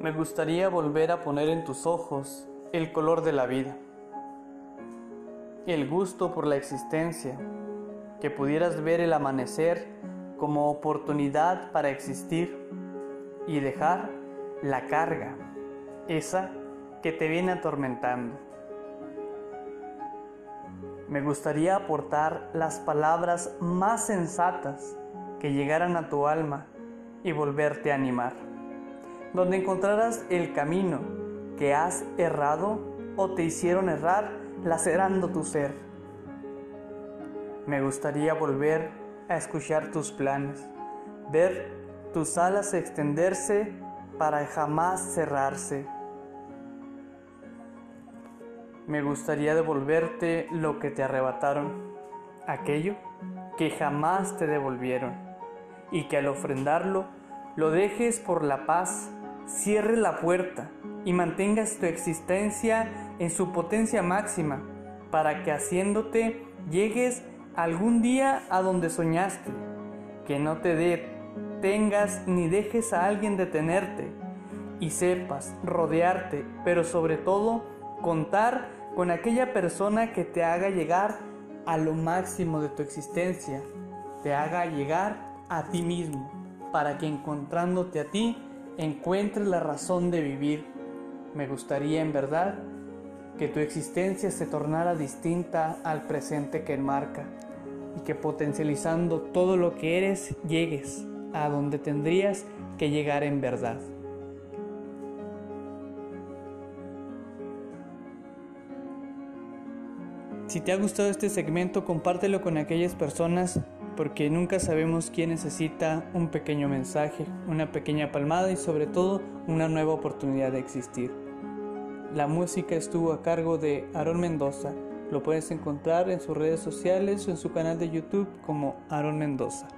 Me gustaría volver a poner en tus ojos el color de la vida, el gusto por la existencia, que pudieras ver el amanecer como oportunidad para existir y dejar la carga, esa que te viene atormentando. Me gustaría aportar las palabras más sensatas que llegaran a tu alma y volverte a animar, donde encontrarás el camino que has errado o te hicieron errar lacerando tu ser. Me gustaría volver a escuchar tus planes, ver tus alas extenderse para jamás cerrarse. Me gustaría devolverte lo que te arrebataron, aquello que jamás te devolvieron, y que al ofrendarlo lo dejes por la paz, cierres la puerta y mantengas tu existencia en su potencia máxima, para que haciéndote llegues algún día a donde soñaste, que no te detengas ni dejes a alguien detenerte, y sepas rodearte, pero sobre todo contar con aquella persona que te haga llegar a lo máximo de tu existencia, te haga llegar a ti mismo, para que encontrándote a ti encuentres la razón de vivir. Me gustaría en verdad que tu existencia se tornara distinta al presente que enmarca y que potencializando todo lo que eres llegues a donde tendrías que llegar en verdad. Si te ha gustado este segmento, compártelo con aquellas personas porque nunca sabemos quién necesita un pequeño mensaje, una pequeña palmada y sobre todo una nueva oportunidad de existir. La música estuvo a cargo de Aaron Mendoza. Lo puedes encontrar en sus redes sociales o en su canal de YouTube como Aaron Mendoza.